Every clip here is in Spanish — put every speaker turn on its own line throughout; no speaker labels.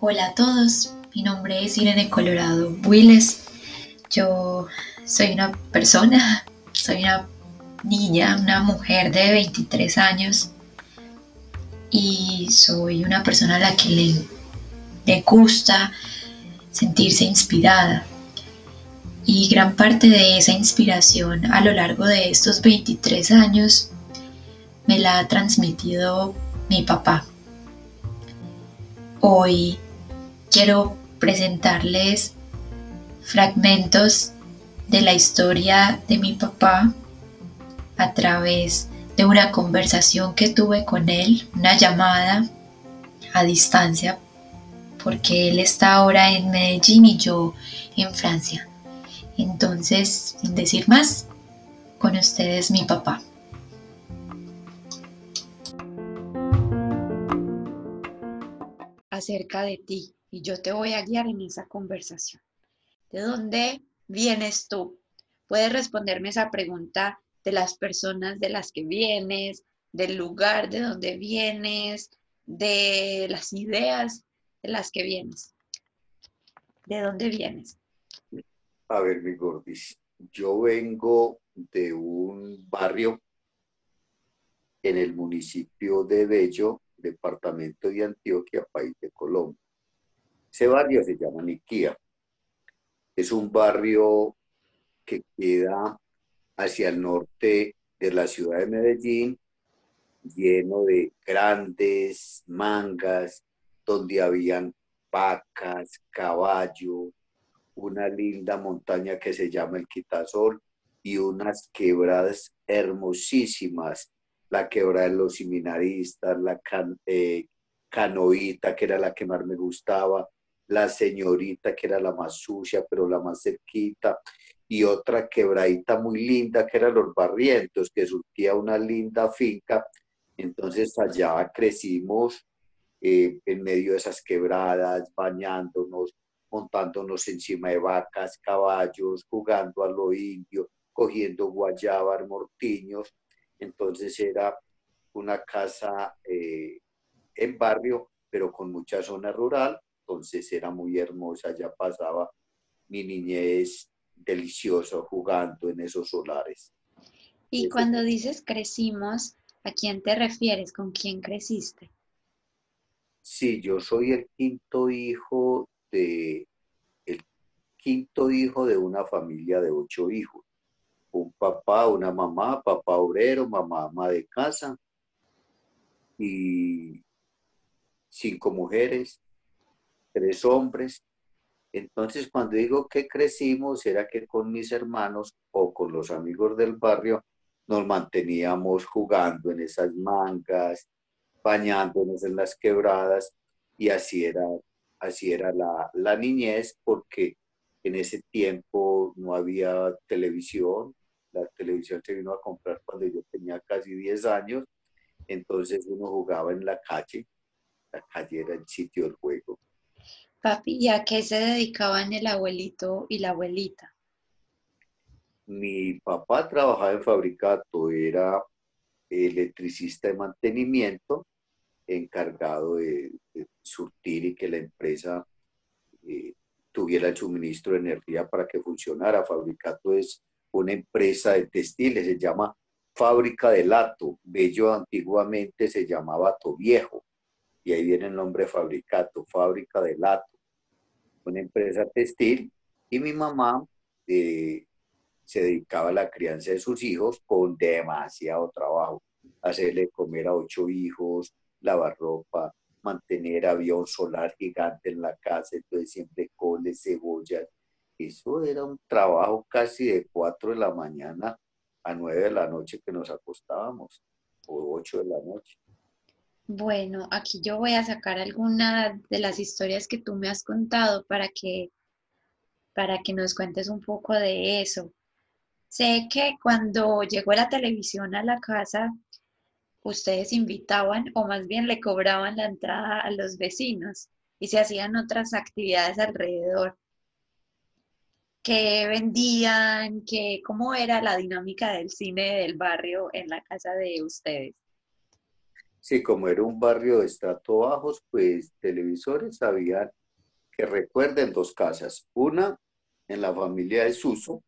Hola a todos, mi nombre es Irene Colorado Willes. Yo soy una persona, soy una niña, una mujer de 23 años y soy una persona a la que le gusta sentirse inspirada. Y gran parte de esa inspiración a lo largo de estos 23 años me la ha transmitido mi papá. Hoy quiero presentarles fragmentos de la historia de mi papá a través de una conversación que tuve con él, una llamada a distancia, porque él está ahora en Medellín y yo en Francia. Entonces, sin decir más, con ustedes mi papá.
Acerca de ti y yo te voy a guiar en esa conversación. ¿De dónde vienes tú? Puedes responderme esa pregunta de las personas de las que vienes, del lugar de donde vienes, de las ideas de las que vienes. ¿De dónde vienes?
A ver, mi gordis, yo vengo de un barrio en el municipio de Bello, departamento de Antioquia, país de Colombia. Ese barrio se llama Niquía. Es un barrio que queda hacia el norte de la ciudad de Medellín, lleno de grandes mangas, donde habían vacas, caballo, una linda montaña que se llama el Quitasol y unas quebradas hermosísimas, la quebrada de los seminaristas, la eh, canoita, que era la que más me gustaba, la señorita, que era la más sucia, pero la más cerquita, y otra quebradita muy linda, que era Los Barrientos, que surtía una linda finca. Entonces allá crecimos eh, en medio de esas quebradas, bañándonos, montándonos encima de vacas, caballos, jugando a lo indio, cogiendo guayabas, mortiños. Entonces era una casa eh, en barrio, pero con mucha zona rural entonces era muy hermosa, ya pasaba mi niñez deliciosa jugando en esos solares.
Y cuando dices crecimos, ¿a quién te refieres? ¿Con quién creciste?
Sí, yo soy el quinto hijo de el quinto hijo de una familia de ocho hijos. Un papá, una mamá, papá obrero, mamá ama de casa y cinco mujeres tres hombres. Entonces, cuando digo que crecimos, era que con mis hermanos o con los amigos del barrio nos manteníamos jugando en esas mangas, bañándonos en las quebradas y así era, así era la, la niñez porque en ese tiempo no había televisión, la televisión se vino a comprar cuando yo tenía casi 10 años, entonces uno jugaba en la calle, la calle era el sitio del juego.
Papi, ¿y a qué se dedicaban el abuelito y la abuelita?
Mi papá trabajaba en fabricato, era electricista de mantenimiento, encargado de, surtir y que la empresa eh, tuviera el suministro de energía para que funcionara. Fabricato es una empresa de textiles, se llama Fábrica de Lato. Bello antiguamente se llamaba Viejo y ahí viene el nombre Fabricato, Fábrica de Lato una empresa textil, y mi mamá eh, se dedicaba a la crianza de sus hijos con demasiado trabajo, hacerle comer a ocho hijos, lavar ropa, mantener avión solar gigante en la casa, entonces siempre coles, cebollas. Eso era un trabajo casi de cuatro de la mañana a nueve de la noche que nos acostábamos, o ocho de la noche.
Bueno, aquí yo voy a sacar alguna de las historias que tú me has contado para que, para que nos cuentes un poco de eso. Sé que cuando llegó la televisión a la casa, ustedes invitaban o más bien le cobraban la entrada a los vecinos y se hacían otras actividades alrededor. qué vendían, qué, cómo era la dinámica del cine del barrio en la casa de ustedes.
Sí, como era un barrio de estrato bajos, pues televisores había que recuerden dos casas. Una en la familia de Suso,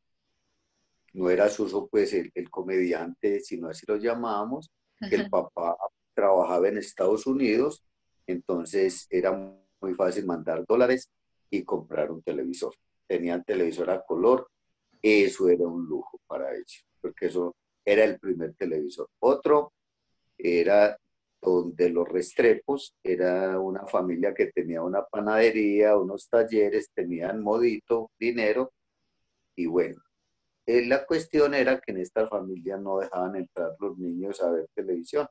no era Suso pues el, comediante, sino así lo llamábamos, que el papá trabajaba en Estados Unidos, entonces era muy fácil mandar dólares y comprar un televisor. Tenían televisor a color, eso era un lujo para ellos, porque eso era el primer televisor. Otro era donde los Restrepos era una familia que tenía una panadería, unos talleres, tenían modito, dinero, y bueno, eh, la cuestión era que en esta familia no dejaban entrar los niños a ver televisión.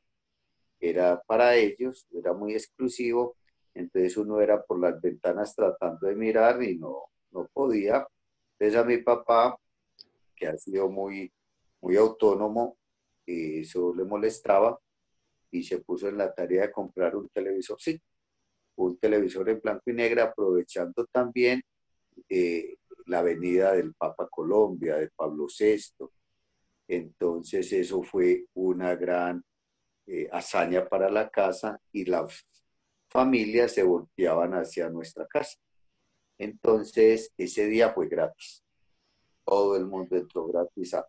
Era para ellos, era muy exclusivo, entonces uno era por las ventanas tratando de mirar y no, no podía. Entonces a mi papá, que ha sido muy, muy autónomo, eso le molestaba, y se puso en la tarea de comprar un televisor, sí, un televisor en blanco y negro, aprovechando también eh, la venida del Papa Colombia, de Pablo VI. Entonces eso fue una gran eh, hazaña para la casa y las familias se volteaban hacia nuestra casa. Entonces ese día fue gratis. Todo el mundo entró gratis a,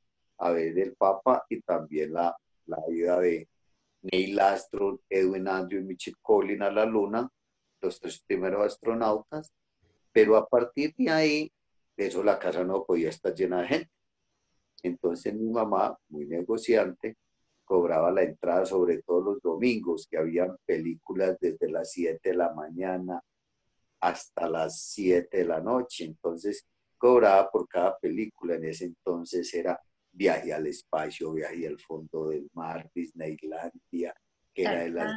ver el Papa y también la, la vida de, Neil Armstrong, Edwin Andrew y Mitchell Collins a la Luna, los tres primeros astronautas, pero a partir de ahí, eso la casa no podía estar llena de gente. Entonces mi mamá, muy negociante, cobraba la entrada sobre todo los domingos, que habían películas desde las 7 de la mañana hasta las 7 de la noche. Entonces cobraba por cada película. En ese entonces era viaje al espacio, viaje al fondo del mar, Disneylandia, que era de las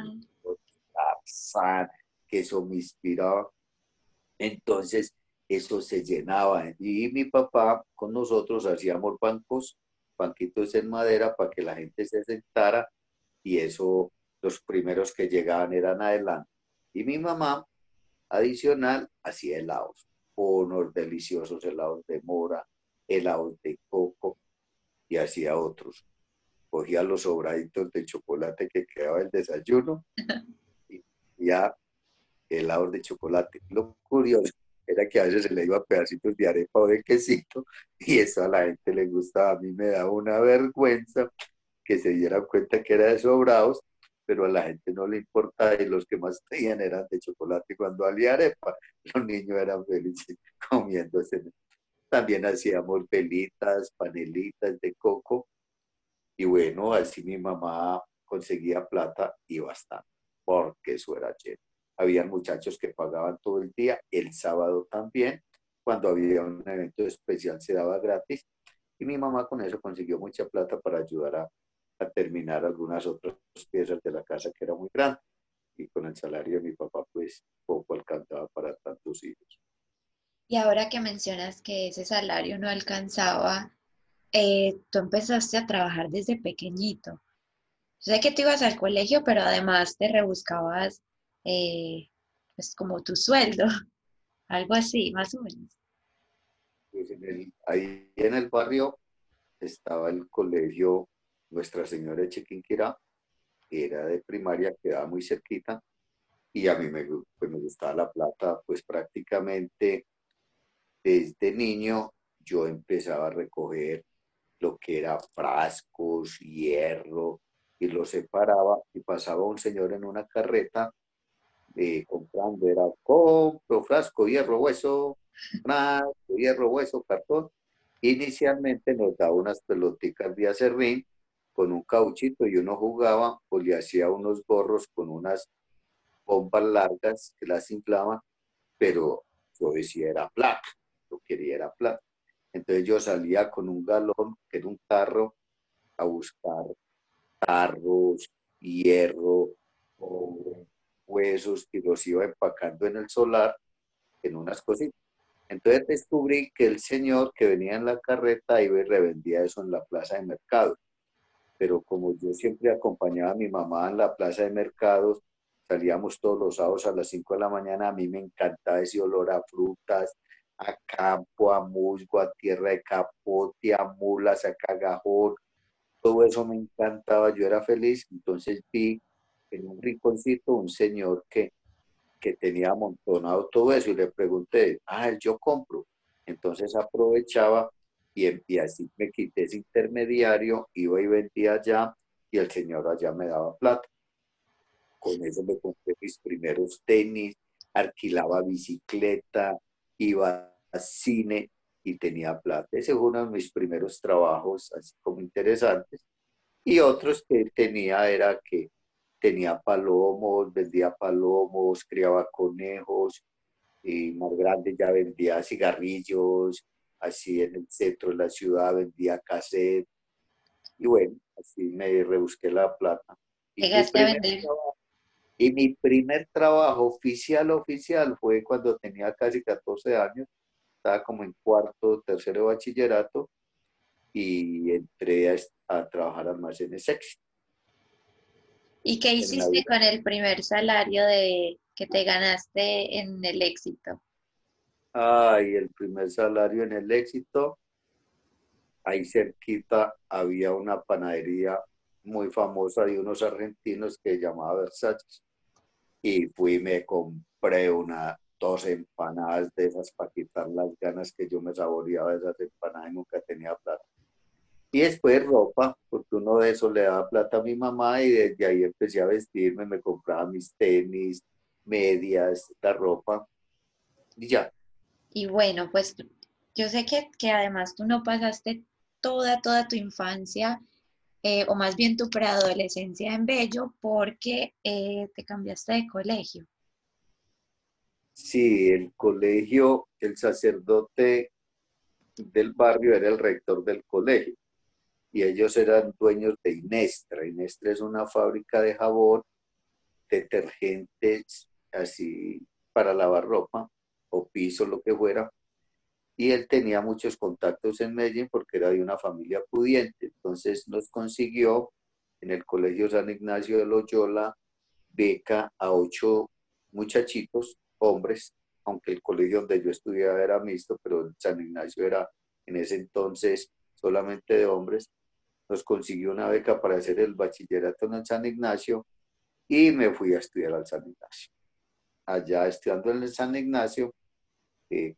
Tarzán, que eso me inspiraba. Entonces, eso se llenaba. Y mi papá con nosotros hacíamos bancos, banquitos en madera para que la gente se sentara y eso, los primeros que llegaban eran adelante. Y mi mamá, adicional, hacía helados, unos deliciosos helados de mora, helados de coco, y hacía otros. Cogía los sobraditos de chocolate que quedaba el desayuno y ya helados de chocolate. Lo curioso era que a veces se le iba pedacitos de arepa o de quesito y eso a la gente le gustaba. A mí me da una vergüenza que se dieran cuenta que era de sobrados, pero a la gente no le importaba y los que más tenían eran de chocolate. Cuando había arepa, los niños eran felices comiéndose también hacíamos velitas, panelitas de coco. Y bueno, así mi mamá conseguía plata y bastante, porque eso era chévere. Había muchachos que pagaban todo el día, el sábado también, cuando había un evento especial se daba gratis. Y mi mamá con eso consiguió mucha plata para ayudar a, a terminar algunas otras piezas de la casa que era muy grande. Y con el salario de mi papá, pues poco alcanzaba para tantos hijos.
Y ahora que mencionas que ese salario no alcanzaba, eh, tú empezaste a trabajar desde pequeñito. Sé que tú ibas al colegio, pero además te rebuscabas eh, pues como tu sueldo, algo así, más o menos.
Pues ahí en el barrio estaba el colegio Nuestra Señora de Chiquinquirá, era de primaria, quedaba muy cerquita, y a mí me, pues me gustaba la plata, pues prácticamente desde niño yo empezaba a recoger lo que era frascos, hierro, y lo separaba y pasaba un señor en una carreta eh, comprando, era compro frasco, hierro, hueso, frasco, hierro, hueso, cartón. Inicialmente nos daba unas pelotitas de acerrín con un cauchito y uno jugaba o le hacía unos gorros con unas bombas largas que las inflaban, pero yo decía era plata lo quería era plata. Entonces yo salía con un galón, que era un tarro, a buscar tarros, hierro, huesos y los iba empacando en el solar en unas cositas. Entonces descubrí que el señor que venía en la carreta iba y revendía eso en la plaza de mercados. Pero como yo siempre acompañaba a mi mamá en la plaza de mercados, salíamos todos los sábados a las 5 de la mañana, a mí me encantaba ese olor a frutas, a campo, a musgo, a tierra de capote, a mulas, a cagajón. Todo eso me encantaba, yo era feliz. Entonces vi en un rinconcito un señor que, que tenía amontonado todo eso y le pregunté, ah, yo compro. Entonces aprovechaba y, y así me quité ese intermediario, iba y vendía allá y el señor allá me daba plata. Con eso me compré mis primeros tenis, alquilaba bicicleta, iba a cine y tenía plata. Ese fue uno de mis primeros trabajos, así como interesantes. Y otros que tenía era que tenía palomos, vendía palomos, criaba conejos, y más grande ya vendía cigarrillos, así en el centro de la ciudad vendía cassette. Y bueno, así me rebusqué la plata.
Y Llegaste a vender.
Y mi primer trabajo oficial, oficial, fue cuando tenía casi 14 años, estaba como en cuarto, tercero de bachillerato, y entré a, a trabajar almacenes sexy.
¿Y qué hiciste con el primer salario de que te ganaste en el éxito?
Ay, el primer salario en el éxito. Ahí cerquita había una panadería muy famosa de unos argentinos que llamaba Versace y fui y me compré una dos empanadas de esas para quitar las ganas que yo me saboreaba de esas empanadas y nunca tenía plata. Y después ropa, porque uno de eso le daba plata a mi mamá y desde ahí empecé a vestirme, me compraba mis tenis, medias, la ropa y ya.
Y bueno, pues yo sé que, que además tú no pasaste toda, toda tu infancia eh, o más bien tu preadolescencia en Bello, porque eh, te cambiaste de colegio.
Sí, el colegio, el sacerdote del barrio era el rector del colegio y ellos eran dueños de Inestra. Inestra es una fábrica de jabón, detergentes, así para lavar ropa o piso, lo que fuera, y él tenía muchos contactos en Medellín porque era de una familia pudiente. Entonces nos consiguió en el Colegio San Ignacio de Loyola beca a ocho muchachitos, hombres, aunque el colegio donde yo estudiaba era mixto, pero San Ignacio era en ese entonces solamente de hombres. Nos consiguió una beca para hacer el bachillerato en el San Ignacio y me fui a estudiar al San Ignacio. Allá estudiando en el San Ignacio,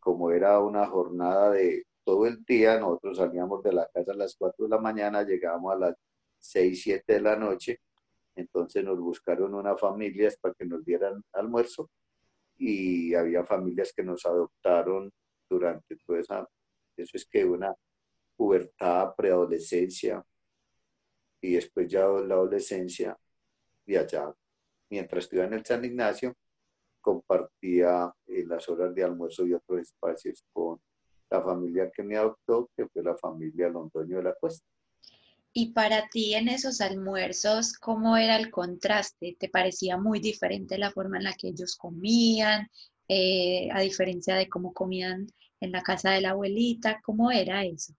como era una jornada de todo el día, nosotros salíamos de la casa a las 4 de la mañana, llegábamos a las 6, 7 de la noche, entonces nos buscaron unas familias para que nos dieran almuerzo y había familias que nos adoptaron durante toda esa, eso es que una pubertad, preadolescencia y después ya la adolescencia y allá, mientras estuve en el San Ignacio, compartía eh, las horas de almuerzo y otros espacios con la familia que me adoptó, que fue la familia Londoño de la Cuesta.
Y para ti en esos almuerzos, ¿cómo era el contraste? ¿Te parecía muy diferente la forma en la que ellos comían, eh, a diferencia de cómo comían en la casa de la abuelita? ¿Cómo era eso?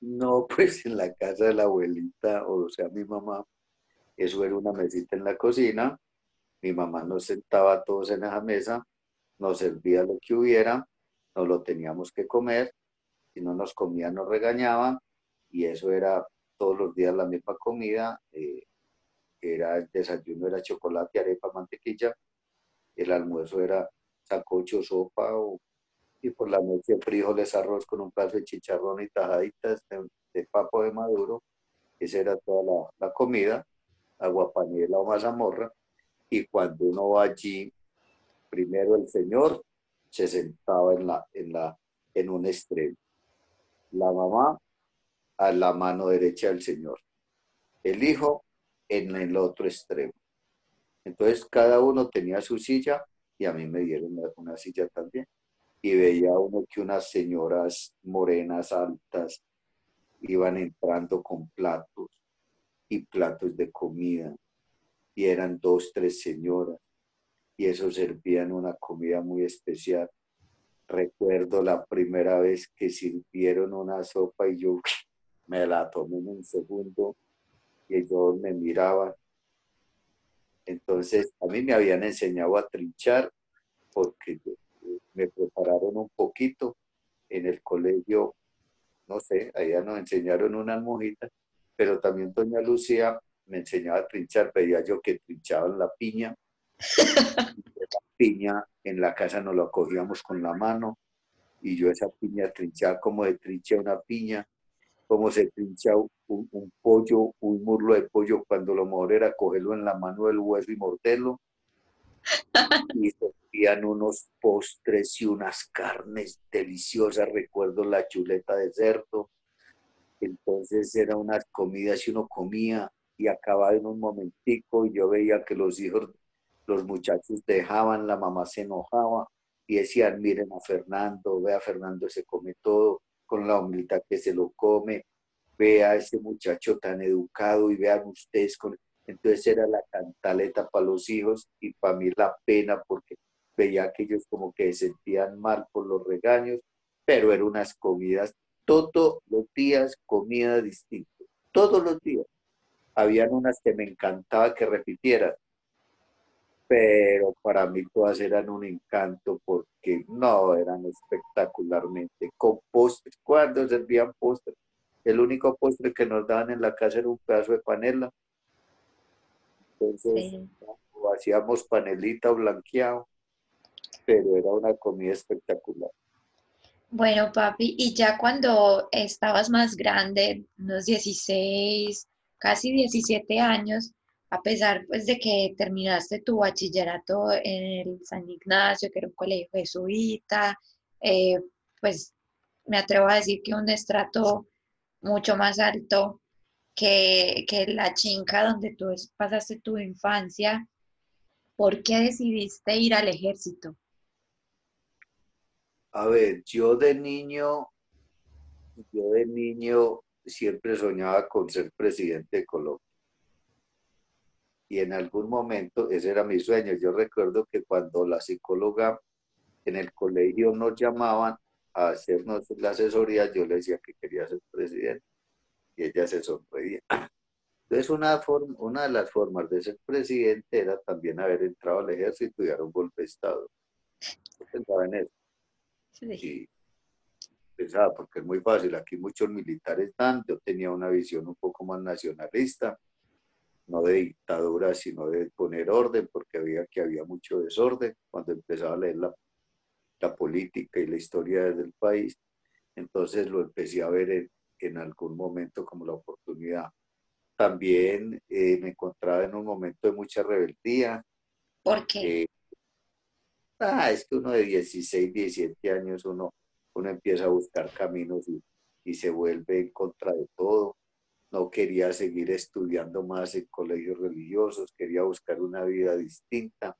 No, pues en la casa de la abuelita, o sea, mi mamá, eso era una mesita en la cocina, mi mamá nos sentaba todos en esa mesa, nos servía lo que hubiera, nos lo teníamos que comer, si no nos comía nos regañaban y eso era todos los días la misma comida, eh, era el desayuno era chocolate, arepa, mantequilla, el almuerzo era sacocho, sopa y por la noche frijoles, arroz con un plato de chicharrón y tajaditas de, papo de maduro, esa era toda la, la comida, aguapanela o mazamorra, y cuando uno va allí, primero el Señor se sentaba en, la, en, la, en un extremo, la mamá a la mano derecha del Señor, el Hijo en el otro extremo. Entonces cada uno tenía su silla y a mí me dieron una, silla también. Y veía uno que unas señoras morenas altas iban entrando con platos y platos de comida y eran dos, tres señoras y eso servían una comida muy especial. Recuerdo la primera vez que sirvieron una sopa y yo me la tomé en un segundo y ellos me miraban. Entonces, a mí me habían enseñado a trinchar porque me prepararon un poquito en el colegio, no sé, allá nos enseñaron unas mojitas, pero también doña Lucía me enseñaba a trinchar, veía yo que trinchaban la piña, la piña en la casa nos la cogíamos con la mano, y yo esa piña trinchaba como se trincha una piña, como se trincha un, pollo, un muslo de pollo, cuando lo mejor era cogerlo en la mano del hueso y morderlo. Y se unos postres y unas carnes deliciosas, recuerdo la chuleta de cerdo. Entonces eran unas comidas y uno comía y acababa en un momentico y yo veía que los hijos, los muchachos dejaban, la mamá se enojaba y decían, miren a Fernando, vea Fernando se come todo con la humildad que se lo come, vea a ese muchacho tan educado y vean ustedes con... Entonces era la cantaleta para los hijos y para mí la pena porque veía que ellos como que se sentían mal por los regaños, pero eran unas comidas, todos los días comida distinta, todos los días. Habían unas que me encantaba que repitieran, pero para mí todas eran un encanto porque no eran espectacularmente con postres. Cuando servían postres, el único postre que nos daban en la casa era un pedazo de panela. Entonces, hacíamos panelita blanqueado, pero era una comida espectacular.
Bueno, papi, y ya cuando estabas más grande, unos 16, casi 17 años, a pesar pues de que terminaste tu bachillerato en el San Ignacio, que era un colegio jesuita, eh, pues me atrevo a decir que un estrato mucho más alto que, que la chinca donde tú pasaste tu infancia, ¿por qué decidiste ir al ejército?
A ver, yo de niño, yo de niño siempre soñaba con ser presidente de Colombia y en algún momento ese era mi sueño. Yo recuerdo que cuando la psicóloga en el colegio nos llamaban a hacernos la asesoría, yo le decía que quería ser presidente y ella se sonreía. Entonces, una, forma, una de las formas de ser presidente era también haber entrado al ejército y dar un golpe de Estado. Yo pensaba en eso. Sí. pensaba, porque es muy fácil, aquí muchos militares dan, yo tenía una visión un poco más nacionalista no de dictadura, sino de poner orden, porque había que había mucho desorden cuando empezaba a leer la, la política y la historia del país. Entonces lo empecé a ver en, en algún momento como la oportunidad. También eh, me encontraba en un momento de mucha rebeldía.
¿Por qué?
Eh, ah, es que uno de 16, 17 años, uno, uno empieza a buscar caminos y, y se vuelve en contra de todo no quería seguir estudiando más en colegios religiosos, quería buscar una vida distinta.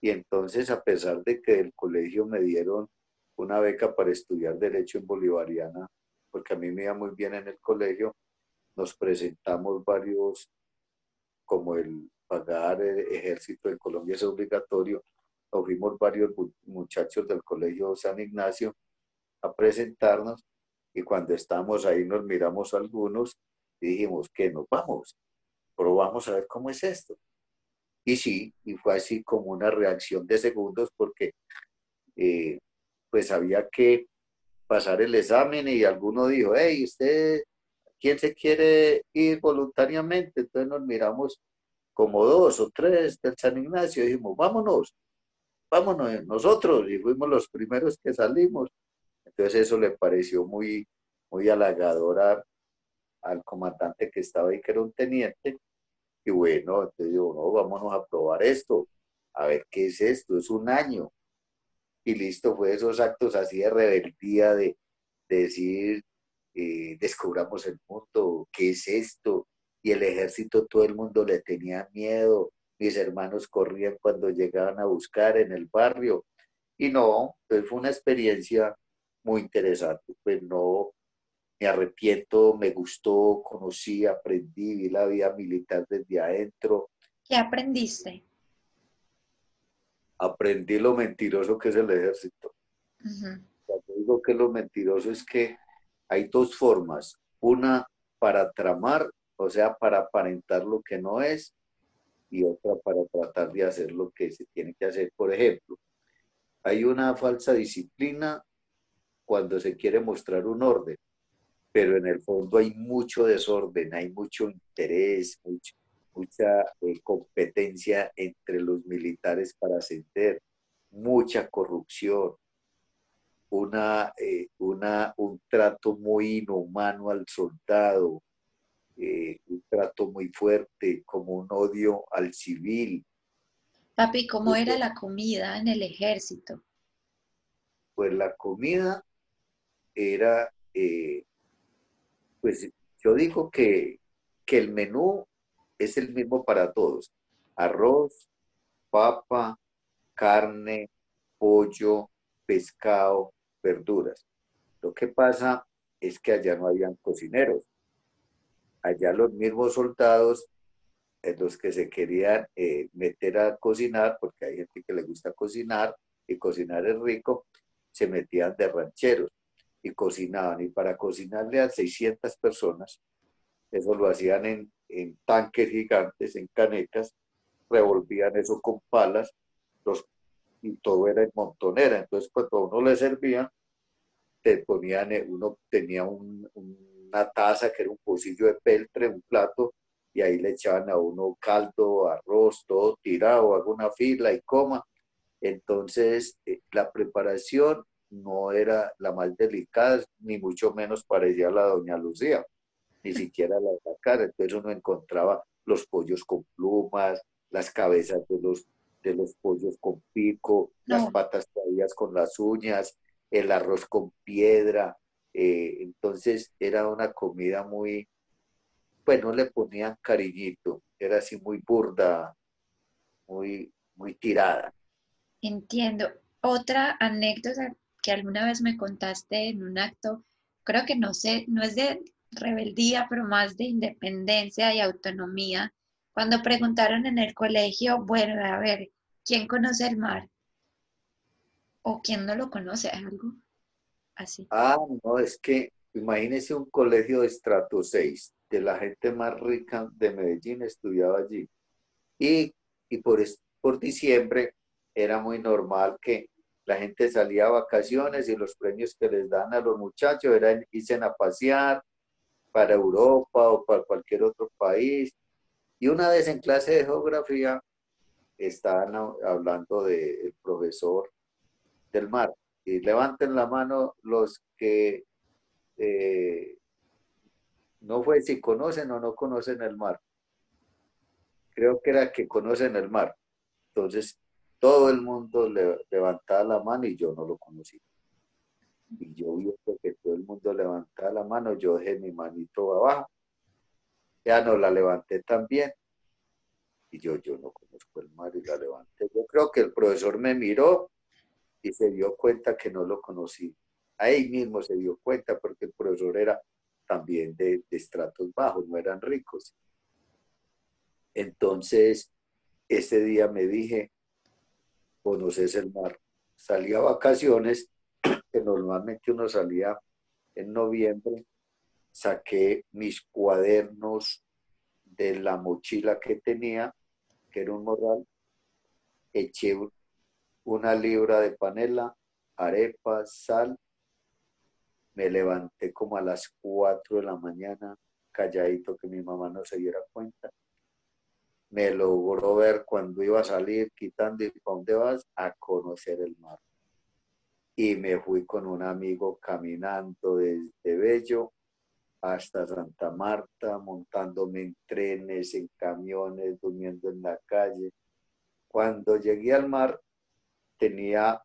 Y entonces, a pesar de que del colegio me dieron una beca para estudiar Derecho en Bolivariana, porque a mí me iba muy bien en el colegio, nos presentamos varios, como el pagar el ejército en Colombia es obligatorio, nos fuimos varios muchachos del colegio San Ignacio a presentarnos y cuando estábamos ahí nos miramos algunos dijimos que nos vamos, probamos a ver cómo es esto. Y sí, y fue así como una reacción de segundos porque eh, pues había que pasar el examen y alguno dijo, hey, ¿usted quién se quiere ir voluntariamente? Entonces nos miramos como dos o tres del San Ignacio y dijimos, vámonos, vámonos nosotros. Y fuimos los primeros que salimos. Entonces eso le pareció muy, muy halagador al comandante que estaba ahí, que era un teniente, y bueno, entonces no, vámonos a probar esto, a ver qué es esto, es un año. Y listo, fue esos actos así de rebeldía, de, decir, eh, descubramos el mundo, ¿qué es esto? Y el ejército, todo el mundo le tenía miedo, mis hermanos corrían cuando llegaban a buscar en el barrio. Y no, pues fue una experiencia muy interesante, pues no, me arrepiento, me gustó, conocí, aprendí, vi la vida militar desde adentro.
¿Qué aprendiste?
Aprendí lo mentiroso que es el ejército. Cuando digo que lo mentiroso es que hay dos formas. Una para tramar, o sea, para aparentar lo que no es, y otra para tratar de hacer lo que se tiene que hacer. Por ejemplo, hay una falsa disciplina cuando se quiere mostrar un orden, pero en el fondo hay mucho desorden, hay mucho interés, mucha eh, competencia entre los militares para ascender, mucha corrupción, una, eh, una, un trato muy inhumano al soldado, eh, un trato muy fuerte, como un odio al civil.
Papi, ¿cómo era la comida en el ejército?
Pues la comida era, eh, pues yo digo que, que el menú es el mismo para todos. Arroz, papa, carne, pollo, pescado, verduras. Lo que pasa es que allá no habían cocineros. Allá los mismos soldados, en los que se querían eh, meter a cocinar, porque hay gente que le gusta cocinar y cocinar es rico, se metían de rancheros y cocinaban. Y para cocinarle a 600 personas, eso lo hacían en, en tanques gigantes, en canecas, revolvían eso con palas, los, y todo era en montonera. Entonces, cuando uno le servían, te ponían, eh, uno tenía una taza que era un pocillo de peltre, un plato, y ahí le echaban a uno caldo, arroz, todo tirado, alguna fila y coma. Entonces, eh, la preparación no era la más delicada, ni mucho menos parecía la doña Lucía, ni siquiera la de la cara. Entonces uno encontraba los pollos con plumas, las cabezas de los, de los pollos con pico, las patas traídas con las uñas, el arroz con piedra. Eh, entonces era una comida muy, pues no le ponían cariñito, era así muy burda, muy, muy tirada.
Entiendo. Otra anécdota que alguna vez me contaste en un acto, creo que no sé, no es de rebeldía, pero más de independencia y autonomía, cuando preguntaron en el colegio, bueno, a ver, ¿quién conoce el mar? ¿O quién no lo conoce? ¿Algo así?
Ah, no, es que imagínese un colegio de estrato 6, de la gente más rica de Medellín estudiaba allí. Y, y por, por diciembre era muy normal que la gente salía a vacaciones y los premios que les dan a los muchachos eran irse a pasear para Europa o para cualquier otro país. Y una vez en clase de geografía estaban hablando del profesor del mar. Y levanten la mano los que eh, no fue si conocen o no conocen el mar. Creo que era que conocen el mar. Entonces, todo el mundo le, levantaba la mano y yo no lo conocí. Y yo vi que todo el mundo levantaba la mano, yo dejé mi manito abajo. Ya no la levanté también. Y yo, yo no conozco el mar y la levanté. Yo creo que el profesor me miró y se dio cuenta que no lo conocí. Ahí mismo se dio cuenta porque el profesor era también de, de estratos bajos, no eran ricos. Entonces, ese día me dije, conoces el mar. Salí a vacaciones, normalmente uno salía en noviembre, saqué mis cuadernos de la mochila que tenía, que era un morral, eché una libra de panela, arepas, sal, me levanté como a las 4 de la mañana, calladito que mi mamá no se diera cuenta me logró ver cuando iba a salir quitando y para dónde vas a conocer el mar. Y me fui con un amigo caminando desde Bello hasta Santa Marta, montándome en trenes, en camiones, durmiendo en la calle. Cuando llegué al mar, tenía,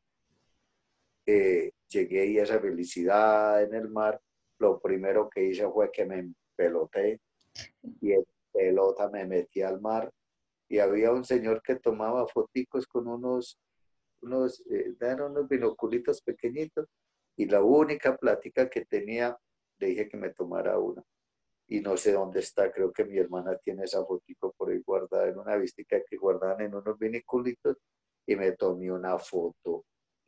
eh, llegué y esa felicidad en el mar. Lo primero que hice fue que me peloté y en pelota me metí al mar y había un señor que tomaba foticos con unos, unos, eh, unos binoculitos pequeñitos y la única plática que tenía, le dije que me tomara una. Y no sé dónde está, creo que mi hermana tiene esa fotico por ahí guardada en una vistica que guardaban en unos binoculitos y me tomé una foto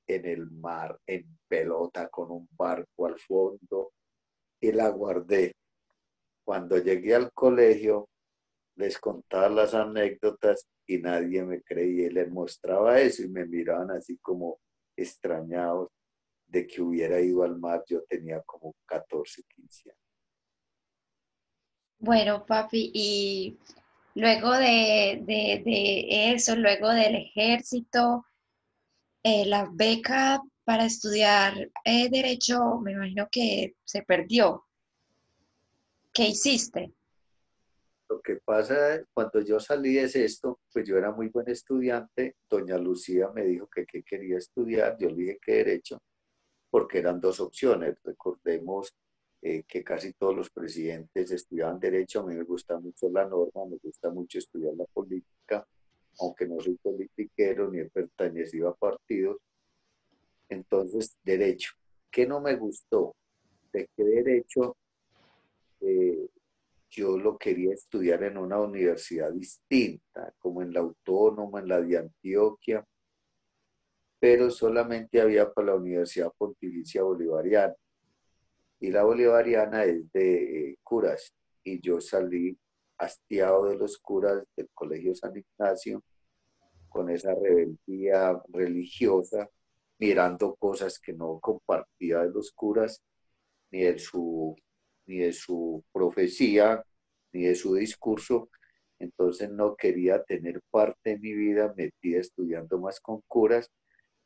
en el mar, en pelota, con un barco al fondo y la guardé. Cuando llegué al colegio, les contaba las anécdotas y nadie me creía y les mostraba eso y me miraban así como, extrañados de que hubiera ido al mar. Yo tenía como 14, 15 años.
Bueno, papi, y luego de, eso, luego del ejército, eh, la beca para estudiar eh, derecho, me imagino que se perdió. ¿Qué hiciste?
Lo que pasa, cuando yo salí de esto, pues yo era muy buen estudiante, doña Lucía me dijo que, que quería estudiar, yo le dije que derecho, porque eran dos opciones. Recordemos eh, que casi todos los presidentes estudiaban derecho, a mí me gusta mucho la norma, me gusta mucho estudiar la política, aunque no soy politiquero ni he pertenecido a partidos. Entonces, derecho. ¿Qué no me gustó? De qué derecho eh, yo lo quería estudiar en una universidad distinta, como en la Autónoma, en la de Antioquia, pero solamente había para la Universidad Pontificia Bolivariana. Y la Bolivariana es de eh, curas, y yo salí hastiado de los curas del Colegio San Ignacio, con esa rebeldía religiosa, mirando cosas que no compartía de los curas, ni de su ni de su profecía, ni de su discurso. Entonces no quería tener parte de mi vida metida estudiando más con curas.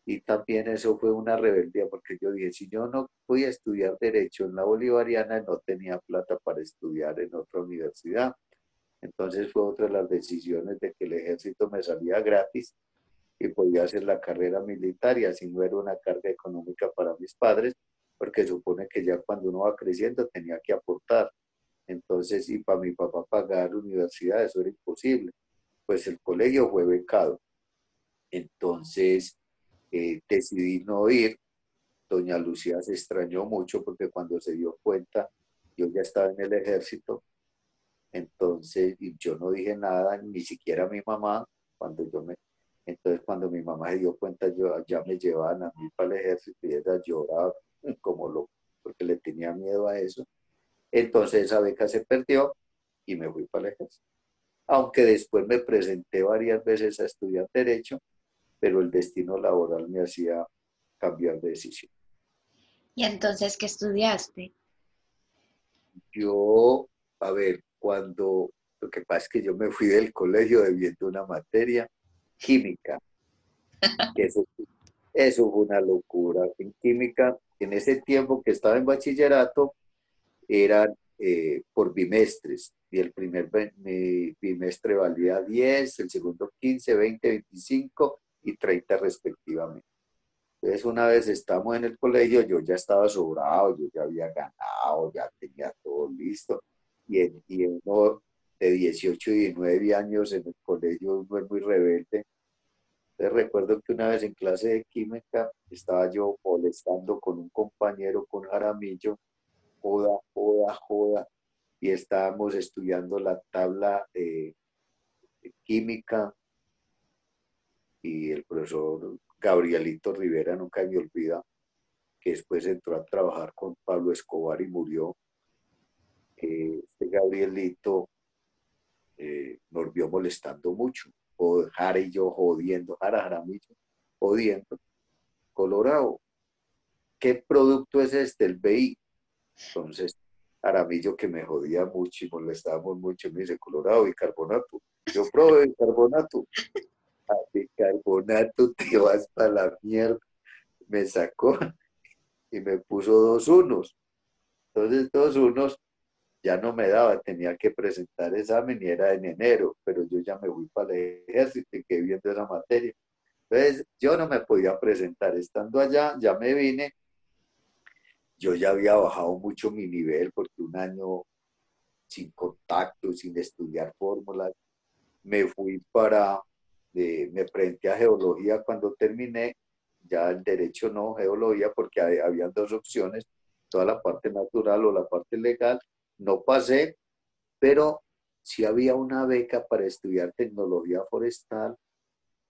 Y también eso fue una rebeldía, porque yo dije, si yo no voy a estudiar derecho en la bolivariana, no tenía plata para estudiar en otra universidad. Entonces fue otra de las decisiones de que el ejército me salía gratis y podía hacer la carrera militar y así no era una carga económica para mis padres, porque supone que ya cuando uno va creciendo tenía que aportar. Entonces, y para mi papá pagar universidad, eso era imposible. Pues el colegio fue becado. Entonces, eh, decidí no ir. Doña Lucía se extrañó mucho porque cuando se dio cuenta, yo ya estaba en el ejército. Entonces, y yo no dije nada, ni siquiera a mi mamá, cuando yo me... Entonces, cuando mi mamá se dio cuenta, yo, ya me llevaban a mí para el ejército y ella lloraba como loco, porque le tenía miedo a eso. Entonces esa beca se perdió y me fui para el ejército. Aunque después me presenté varias veces a estudiar derecho, pero el destino laboral me hacía cambiar de decisión.
¿Y entonces qué estudiaste?
Yo, a ver, cuando, lo que pasa es que yo me fui del colegio debiendo una materia, química. eso, eso fue una locura. En química en ese tiempo que estaba en bachillerato eran eh, por bimestres y el primer bimestre valía 10, el segundo 15, 20, 25 y 30 respectivamente. Entonces una vez estamos en el colegio, yo ya estaba sobrado, yo ya había ganado, ya tenía todo listo y, y uno de 18 y 19 años en el colegio uno es muy rebelde recuerdo que una vez en clase de química estaba yo molestando con un compañero, con Jaramillo, joda, joda, joda, y estábamos estudiando la tabla de, química. Y el profesor Gabrielito Rivera nunca me olvida que después entró a trabajar con Pablo Escobar y murió. este Gabrielito eh, nos vio molestando mucho o Jara y yo jodiendo, Jara Jaramillo, jodiendo. Colorado, ¿qué producto es este? El BI. Entonces, Jaramillo que me jodía mucho y molestábamos mucho, me dice, Colorado, bicarbonato. Yo probé bicarbonato. A bicarbonato te vas para la mierda. Me sacó y me puso dos unos. Entonces, dos unos ya no me daba, tenía que presentar examen y era en enero, pero yo ya me fui para el ejército y quedé viendo esa materia. Entonces, yo no me podía presentar. Estando allá, ya me vine. Yo ya había bajado mucho mi nivel porque un año sin contacto, sin estudiar fórmulas, me fui para, me presenté a geología cuando terminé, ya el derecho no, geología, porque había dos opciones, toda la parte natural o la parte legal, no pasé, pero sí había una beca para estudiar tecnología forestal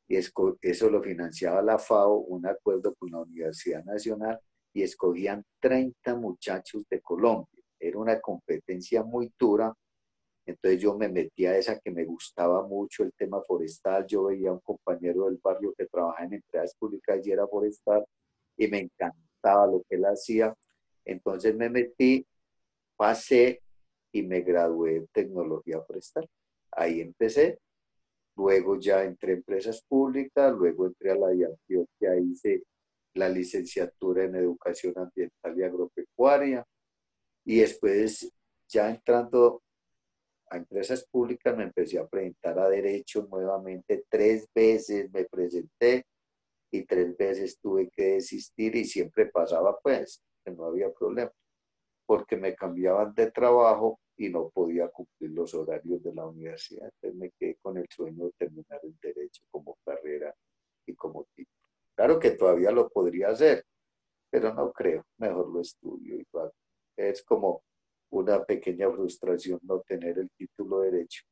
y eso lo financiaba la FAO, un acuerdo con la Universidad Nacional y escogían 30 muchachos de Colombia. Era una competencia muy dura Entonces yo me metí a esa que me gustaba mucho el tema forestal. Yo veía a un compañero del barrio que trabajaba en empresas públicas y era forestal y me encantaba lo que él hacía. Entonces me metí, pasé y me gradué en tecnología forestal. Ahí empecé. Luego ya entré a empresas públicas, luego entré a la Antioquia, hice la licenciatura en educación ambiental y agropecuaria. Y después, ya entrando a empresas públicas, me empecé a presentar a derecho nuevamente. Tres veces me presenté y tres veces tuve que desistir y siempre pasaba pues, que no había problema, porque me cambiaban de trabajo y no podía cumplir los horarios de la universidad. Entonces me quedé con el sueño de terminar el derecho como carrera y como tipo. Claro que todavía lo podría hacer, pero no creo. Mejor lo estudio igual. Es como una pequeña frustración no tener el título de derecho,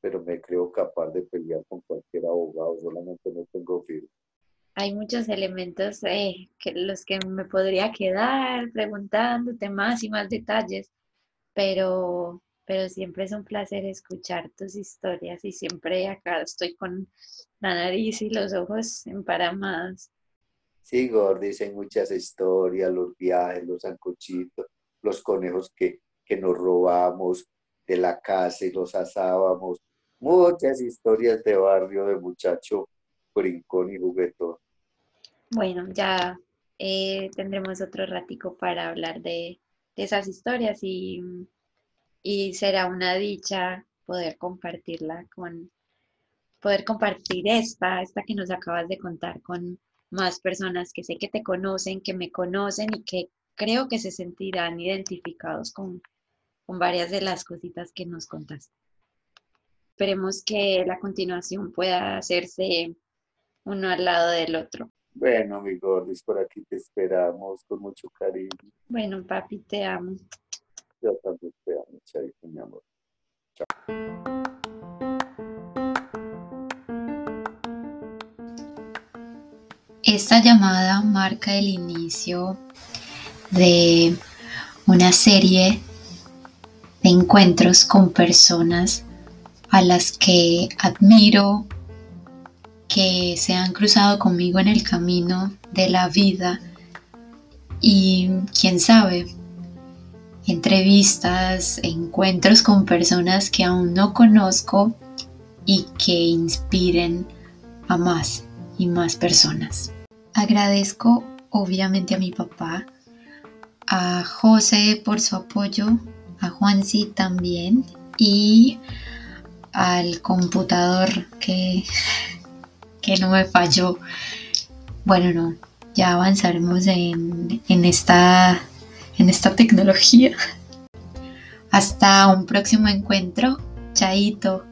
pero me creo capaz de pelear con cualquier abogado, solamente no tengo firma.
Hay muchos elementos eh, que los que me podría quedar preguntándote más y más detalles, pero, pero siempre es un placer escuchar tus historias y siempre acá estoy con la nariz y los ojos emparamados.
Sí, Gordis, hay muchas historias, los viajes, los ancochitos, los conejos que, que nos robamos de la casa y los asábamos, muchas historias de barrio de muchacho brincón y juguetón.
Bueno, ya eh, tendremos otro ratico para hablar de, esas historias y, y será una dicha poder compartirla con, poder compartir esta, esta que nos acabas de contar con más personas que sé que te conocen, que me conocen y que creo que se sentirán identificados con, con varias de las cositas que nos contaste. Esperemos que la continuación pueda hacerse uno al lado del otro.
Bueno, mi gordis, por aquí te esperamos con mucho cariño.
Bueno, papi, te amo.
Yo también te amo, Chaito, mi amor. Chao.
Esta llamada marca el inicio de una serie de encuentros con personas a las que admiro, que se han cruzado conmigo en el camino de la vida y quién sabe, entrevistas, encuentros con personas que aún no conozco y que inspiren a más y más personas. Agradezco obviamente a mi papá, a José por su apoyo, a Juansi también y al computador que que no me falló. Bueno, no, ya avanzaremos en, en, esta, en esta tecnología. Hasta un próximo encuentro. Chaito.